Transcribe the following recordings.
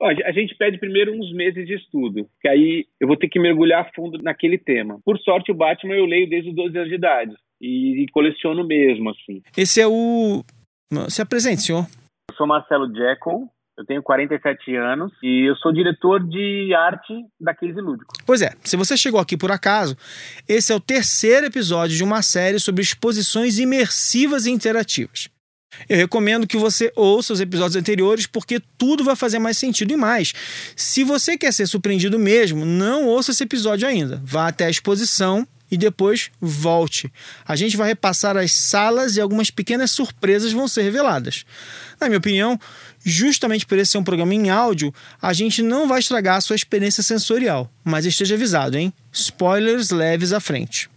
A gente pede primeiro uns meses de estudo, que aí eu vou ter que mergulhar a fundo naquele tema. Por sorte, o Batman eu leio desde os 12 anos de idade e, e coleciono mesmo, assim. Esse é o. Se apresente, senhor. Eu sou Marcelo Jekyll, eu tenho 47 anos e eu sou diretor de arte da Case Lúdico. Pois é, se você chegou aqui por acaso, esse é o terceiro episódio de uma série sobre exposições imersivas e interativas. Eu recomendo que você ouça os episódios anteriores porque tudo vai fazer mais sentido e mais. Se você quer ser surpreendido mesmo, não ouça esse episódio ainda. Vá até a exposição e depois volte. A gente vai repassar as salas e algumas pequenas surpresas vão ser reveladas. Na minha opinião, justamente por esse ser um programa em áudio, a gente não vai estragar a sua experiência sensorial, mas esteja avisado, hein? Spoilers leves à frente.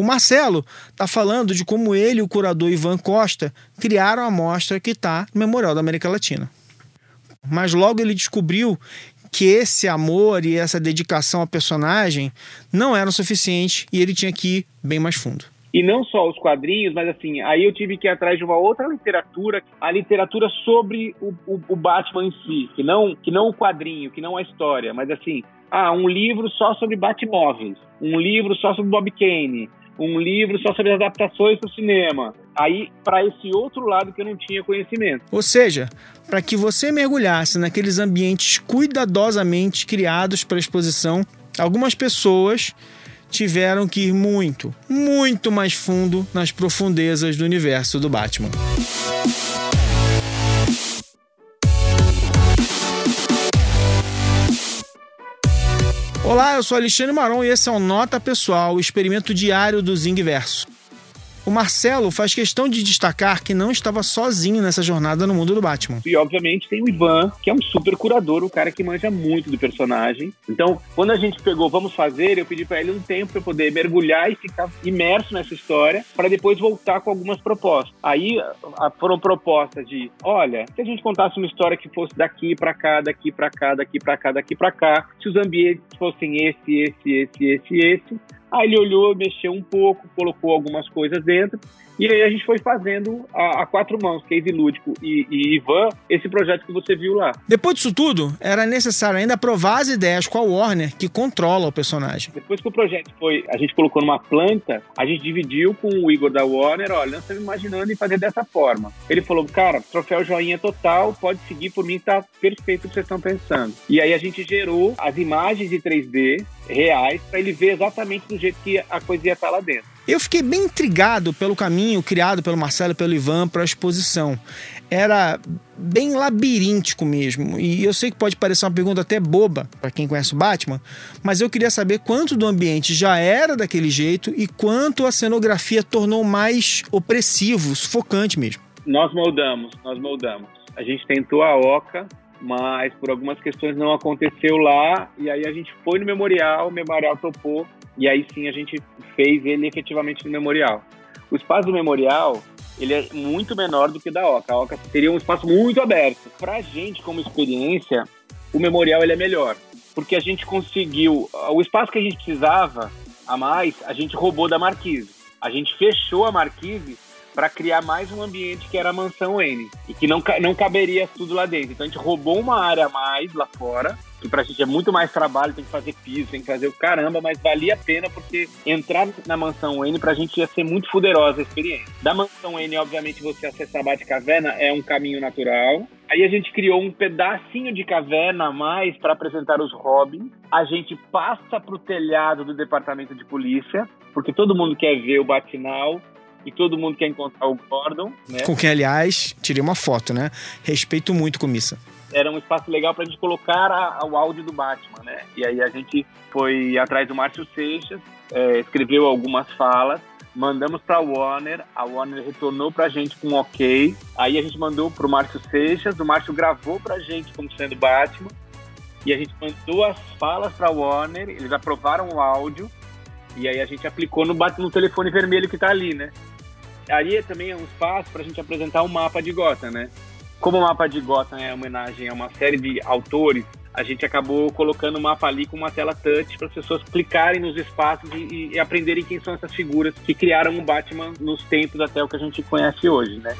O Marcelo está falando de como ele e o curador Ivan Costa criaram a mostra que está no Memorial da América Latina. Mas logo ele descobriu que esse amor e essa dedicação ao personagem não eram suficiente e ele tinha que ir bem mais fundo. E não só os quadrinhos, mas assim, aí eu tive que ir atrás de uma outra literatura, a literatura sobre o, o, o Batman em si, que não, que não o quadrinho, que não a história, mas assim, ah, um livro só sobre Batmóveis, um livro só sobre Bob Kane, um livro só sobre adaptações para o cinema. Aí, para esse outro lado que eu não tinha conhecimento. Ou seja, para que você mergulhasse naqueles ambientes cuidadosamente criados para exposição, algumas pessoas tiveram que ir muito, muito mais fundo nas profundezas do universo do Batman. Olá, eu sou Alexandre Maron e esse é o Nota Pessoal, o experimento diário do Zingverso. O Marcelo faz questão de destacar que não estava sozinho nessa jornada no mundo do Batman. E obviamente tem o Ivan, que é um super curador, um cara que manja muito do personagem. Então, quando a gente pegou Vamos Fazer, eu pedi para ele um tempo para poder mergulhar e ficar imerso nessa história, para depois voltar com algumas propostas. Aí foram propostas de: olha, se a gente contasse uma história que fosse daqui para cá, daqui para cá, daqui para cá, daqui para cá, se os ambientes fossem esse, esse, esse, esse, esse, Aí ele olhou, mexeu um pouco, colocou algumas coisas dentro e aí a gente foi fazendo a, a quatro mãos, Case Lúdico e, e, Ivan, esse projeto que você viu lá. Depois disso tudo, era necessário ainda aprovar as ideias com a Warner, que controla o personagem. Depois que o projeto foi, a gente colocou numa planta, a gente dividiu com o Igor da Warner, olha, nós estamos imaginando em fazer dessa forma. Ele falou, cara, troféu joinha total, pode seguir por mim, tá perfeito o que vocês estão pensando. E aí a gente gerou as imagens de 3D reais para ele ver exatamente do jeito que a coisa ia estar lá dentro. Eu fiquei bem intrigado pelo caminho criado pelo Marcelo e pelo Ivan para a exposição. Era bem labiríntico mesmo. E eu sei que pode parecer uma pergunta até boba para quem conhece o Batman, mas eu queria saber quanto do ambiente já era daquele jeito e quanto a cenografia tornou mais opressivo, sufocante mesmo. Nós moldamos, nós moldamos. A gente tentou a Oca, mas por algumas questões não aconteceu lá. E aí a gente foi no memorial, o memorial topou e aí sim a gente fez ele efetivamente no memorial. O espaço do memorial ele é muito menor do que da Oca. A Oca teria um espaço muito aberto. Para a gente, como experiência, o memorial ele é melhor, porque a gente conseguiu o espaço que a gente precisava a mais, a gente roubou da Marquise. A gente fechou a Marquise para criar mais um ambiente que era a mansão N e que não, não caberia tudo lá dentro. Então a gente roubou uma área a mais lá fora que pra gente é muito mais trabalho, tem que fazer piso, tem que fazer o caramba, mas valia a pena porque entrar na mansão N pra gente ia ser muito fuderosa a experiência. Da mansão N, obviamente, você acessar a Batcaverna é um caminho natural. Aí a gente criou um pedacinho de caverna a mais para apresentar os Robins. A gente passa pro telhado do departamento de polícia, porque todo mundo quer ver o Batinal e todo mundo quer encontrar o Gordon, né? Com quem, aliás, tirei uma foto, né? Respeito muito com Missa. Era um espaço legal pra gente colocar a, a, o áudio do Batman, né? E aí a gente foi atrás do Márcio Seixas, é, escreveu algumas falas, mandamos pra Warner, a Warner retornou pra gente com um ok, aí a gente mandou pro Márcio Seixas, o Márcio gravou pra gente como sendo Batman, e a gente mandou as falas pra Warner, eles aprovaram o áudio, e aí a gente aplicou no, no telefone vermelho que tá ali, né? Ali também é um espaço para a gente apresentar o um mapa de Gotham, né? Como o mapa de Gotham é homenagem a uma série de autores, a gente acabou colocando o mapa ali com uma tela touch para as pessoas clicarem nos espaços e, e, aprenderem quem são essas figuras que criaram o Batman nos tempos até o que a gente conhece hoje, né?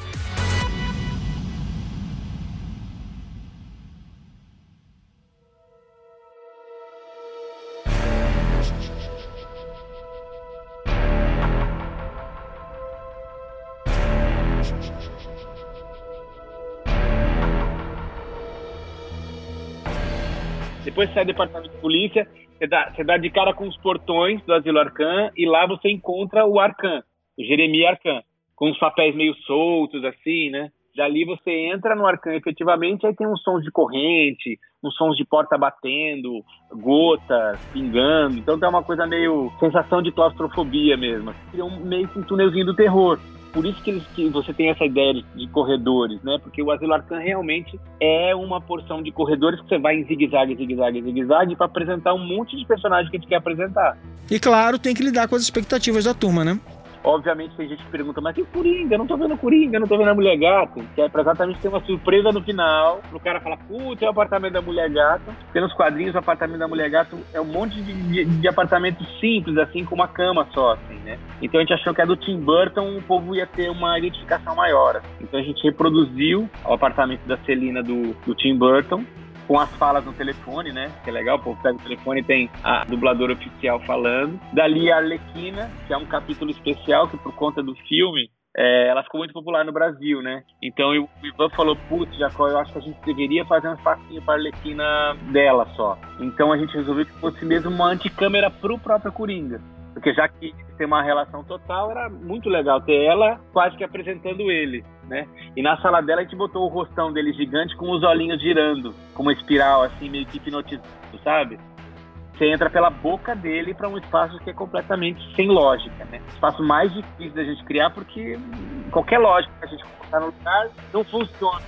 Depois você sai do departamento de polícia, você dá, você dá de cara com os portões do Asilo Arcan e lá você encontra o Arcan, o Jeremias Arcan, com os papéis meio soltos, assim, né? Dali você entra no Arcan efetivamente, aí tem uns sons de corrente, uns sons de porta batendo, gotas pingando. Então tem uma coisa meio sensação de claustrofobia mesmo. Cria um, meio que um túnelzinho do terror. Por isso que, eles, que você tem essa ideia de, de, corredores, né? Porque o Asilo Arcan realmente é uma porção de corredores que você vai em zigue-zague, zigue-zague, zigue-zague para apresentar um monte de personagens que a gente quer apresentar. E claro, tem que lidar com as expectativas da turma, né? Obviamente tem gente que pergunta, mas que Coringa? Eu não tô vendo Coringa, eu não tô vendo a Mulher Gato. Que é pra exatamente ter uma surpresa no final, pro cara falar, puta, é o apartamento da Mulher Gato. Nos quadrinhos o apartamento da Mulher Gato é um monte de, de, de apartamento simples, assim, com uma cama só, assim, né? Então a gente achou que a do Tim Burton o povo ia ter uma identificação maior. Assim. Então a gente reproduziu o apartamento da Celina do, do Tim Burton com as falas no telefone, né? Que é legal, o povo pega o telefone e tem a dubladora oficial falando. Dali a Arlequina, que é um capítulo especial que por conta do filme é, ela ficou muito popular no Brasil, né? Então o Ivan falou, putz, Jacó, eu acho que a gente deveria fazer um espacinho para Arlequina dela só. Então a gente resolveu que fosse mesmo uma anticâmera pro próprio Coringa. Porque já que tem uma relação total, era muito legal ter ela quase que apresentando ele, né? E na sala dela a gente botou o rostão dele gigante com os olhinhos girando, com uma espiral assim, meio que hipnotizando, sabe? Você entra pela boca dele para um espaço que é completamente sem lógica, né? Espaço mais difícil da gente criar porque qualquer lógica que a gente colocar no lugar não funciona.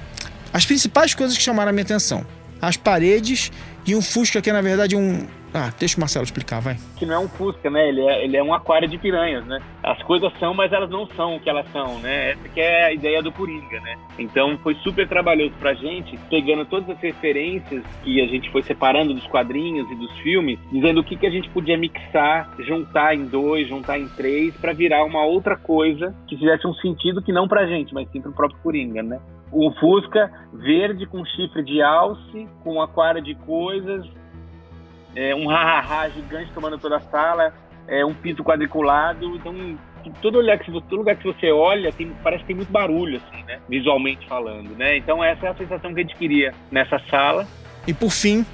As principais coisas que chamaram a minha atenção: as paredes e um Fusca que é na verdade um ah, deixa o Marcelo explicar, vai. Que não é um Fusca, né? Ele é, ele é um aquário de piranhas, né? As coisas são, mas elas não são o que elas são, né? Essa que é a ideia do Coringa, né? Então foi super trabalhoso pra gente, pegando todas as referências que a gente foi separando dos quadrinhos e dos filmes, dizendo o que, que a gente podia mixar, juntar em dois, juntar em três, para virar uma outra coisa que fizesse um sentido que não pra gente, mas sim pro próprio Coringa, né? Um Fusca verde com chifre de alce, com aquário de coisas, é, um ha-ha-ha gigante tomando toda a sala, é, um pinto quadriculado. Então, todo lugar que, todo lugar que você olha, tem, parece que tem muito barulho, assim, né? Visualmente falando, né? Então, essa é a sensação que a gente queria nessa sala. E por fim,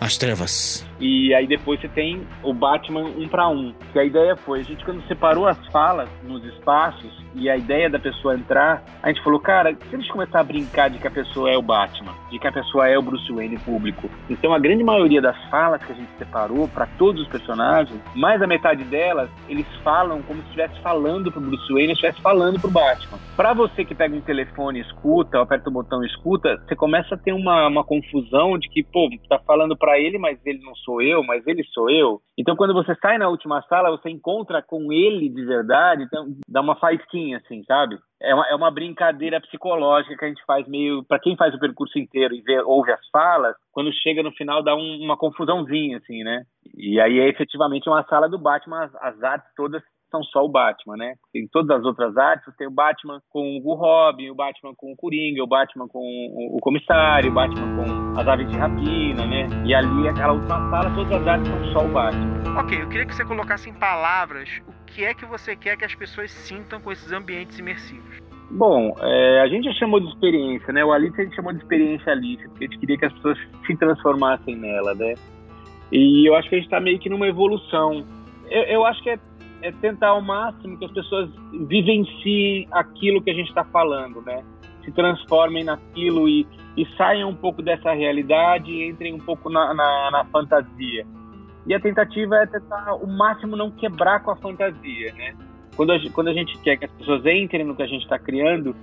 as trevas. E aí depois você tem o Batman um para um. Que a ideia foi, a gente quando separou as falas nos espaços e a ideia da pessoa entrar, a gente falou, cara, se gente começar a brincar de que a pessoa é o Batman, de que a pessoa é o Bruce Wayne público. Então a grande maioria das falas que a gente separou para todos os personagens, mais da metade delas, eles falam como se estivesse falando pro Bruce Wayne, estivesse falando pro Batman. Para você que pega um telefone e escuta, aperta o botão e escuta, você começa a ter uma, uma confusão de que, pô, tá falando para ele, mas ele não sou eu, mas ele sou eu. Então, quando você sai na última sala, você encontra com ele de verdade, então dá uma faísquinha, assim, sabe? É uma, é uma brincadeira psicológica que a gente faz meio. para quem faz o percurso inteiro e vê, ouve as falas, quando chega no final dá um, uma confusãozinha, assim, né? E aí é efetivamente uma sala do Batman, as, as artes todas são só o Batman, né? Em todas as outras artes, tem o Batman com o Robin, o Batman com o Coringa, o Batman com o Comissário, o Batman com as aves de rapina, né? E ali, aquela última sala, todas as artes são só o Batman. Ok, eu queria que você colocasse em palavras o que é que você quer que as pessoas sintam com esses ambientes imersivos. Bom, é, a gente já chamou de experiência, né? O Alice a gente chamou de experiência Alice, porque a gente queria que as pessoas se transformassem nela, né? E eu acho que a gente está meio que numa evolução. Eu, eu acho que é é tentar ao máximo que as pessoas vivenciem aquilo que a gente está falando, né? Se transformem naquilo e, e saiam um pouco dessa realidade e entrem um pouco na, na, na fantasia. E a tentativa é tentar o máximo não quebrar com a fantasia, né? Quando a, quando a gente quer que as pessoas entrem no que a gente está criando,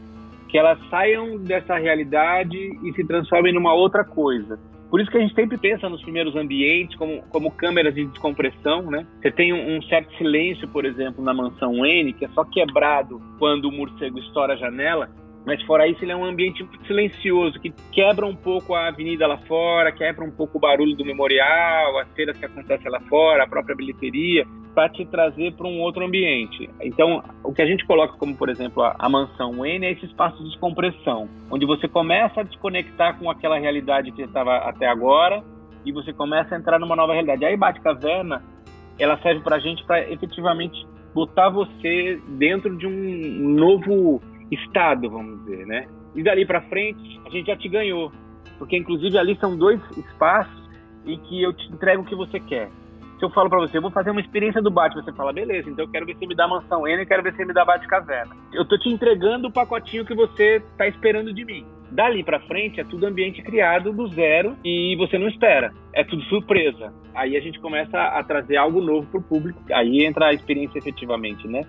que elas saiam dessa realidade e se transformem numa outra coisa. Por isso que a gente sempre pensa nos primeiros ambientes como, como câmeras de descompressão, né? Você tem um, um, certo silêncio, por exemplo, na mansão N, que é só quebrado quando o morcego estoura a janela, mas fora isso, ele é um ambiente silencioso, que quebra um pouco a avenida lá fora, quebra um pouco o barulho do memorial, as feiras que acontecem lá fora, a própria bilheteria, para te trazer para um outro ambiente. Então, o que a gente coloca como, por exemplo, a, a mansão N é esse espaço de descompressão, onde você começa a desconectar com aquela realidade que estava até agora e você começa a entrar numa nova realidade. Aí, Bate-Caverna, ela serve para a gente para efetivamente botar você dentro de um novo estado, vamos dizer, né? E dali para frente, a gente já te ganhou. Porque, inclusive, ali são dois espaços e que eu te entrego o que você quer. Se eu falo para você, vou fazer uma experiência do Batman, você fala, beleza, então eu quero ver se me dá mansão N, eu quero ver se me dá Batcaverna. Eu tô te entregando o pacotinho que você tá esperando de mim. Dali para frente é tudo ambiente criado do zero e você não espera. É tudo surpresa. Aí a gente começa a trazer algo novo pro público. Aí entra a experiência efetivamente, né?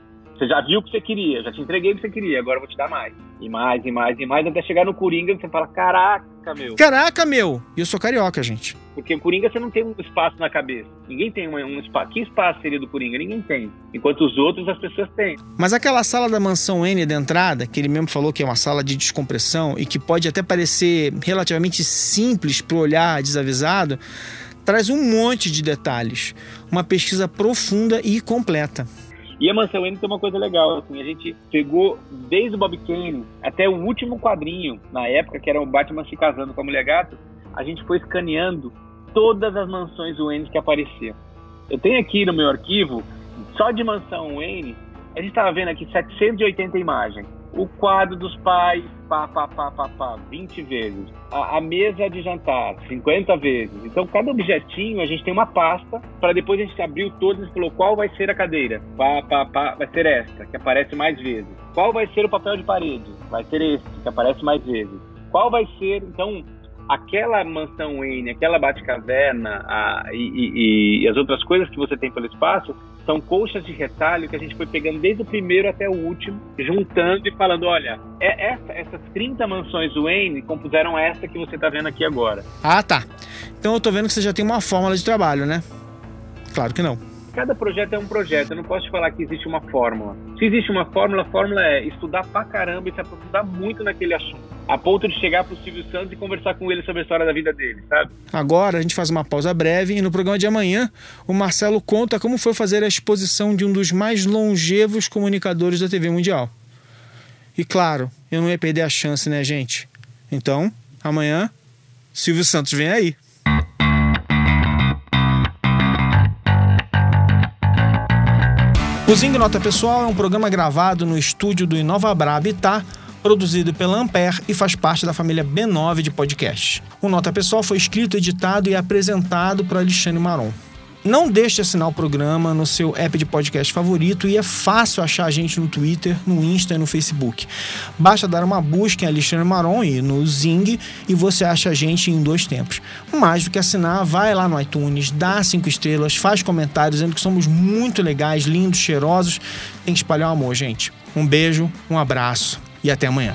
Você já viu o que você queria, já te entreguei o que você queria, agora eu vou te dar mais. E mais, e mais, e mais, até chegar no Coringa e você fala: caraca, meu. Caraca, meu! E eu sou carioca, gente. Porque o Coringa você não tem um espaço na cabeça. Ninguém tem um, um espaço. Que espaço seria do Coringa? Ninguém tem. Enquanto os outros as pessoas têm. Mas aquela sala da mansão N da entrada, que ele mesmo falou que é uma sala de descompressão e que pode até parecer relativamente simples pro olhar desavisado, traz um monte de detalhes. Uma pesquisa profunda e completa. E a Mansão N tem uma coisa legal, assim, a gente pegou desde o Bob Kane até o último quadrinho, na época, que era o Batman se casando com a Mulher Gato, a gente foi escaneando todas as mansões Wayne que apareciam. Eu tenho aqui no meu arquivo, só de mansão Wayne, a gente estava vendo aqui 780 imagens o quadro dos pais, pá, pá, pá, pá, pá, 20 vezes. A, a, mesa de jantar, 50 vezes. Então, cada objetinho, a gente tem uma pasta, para depois a gente abriu todos e falou qual vai ser a cadeira. Pá, pá, pá, vai ser esta, que aparece mais vezes. Qual vai ser o papel de parede? Vai ser este, que aparece mais vezes. Qual vai ser, então, aquela mansão Wayne, aquela Batcaverna a, e, e, e, as outras coisas que você tem pelo espaço são colchas de retalho que a gente foi pegando desde o primeiro até o último, juntando e falando, olha, é essa, essas 30 mansões Wayne compuseram essa que você está vendo aqui agora. Ah, tá. Então eu tô vendo que você já tem uma fórmula de trabalho, né? Claro que não. Cada projeto é um projeto, eu não posso te falar que existe uma fórmula. Se existe uma fórmula, a fórmula é estudar pra caramba e se aprofundar muito naquele assunto. A ponto de chegar pro Silvio Santos e conversar com ele sobre a história da vida dele, sabe? Agora a gente faz uma pausa breve e no programa de amanhã o Marcelo conta como foi fazer a exposição de um dos mais longevos comunicadores da TV Mundial. E claro, eu não ia perder a chance, né, gente? Então, amanhã, Silvio Santos vem aí. O Zing Nota Pessoal é um programa gravado no estúdio do Inovabra Habitat, produzido pela Ampere e faz parte da família B9 de podcasts. O Nota Pessoal foi escrito, editado e apresentado por Alexandre Maron. Não deixe de assinar o programa no seu app de podcast favorito e é fácil achar a gente no Twitter, no Insta e no Facebook. Basta dar uma busca em Alexandre Maron e no Zing e você acha a gente em dois tempos. Mais do que assinar, vai lá no iTunes, dá cinco estrelas, faz comentários dizendo que somos muito legais, lindos, cheirosos. Tem que espalhar o amor, gente. Um beijo, um abraço e até amanhã.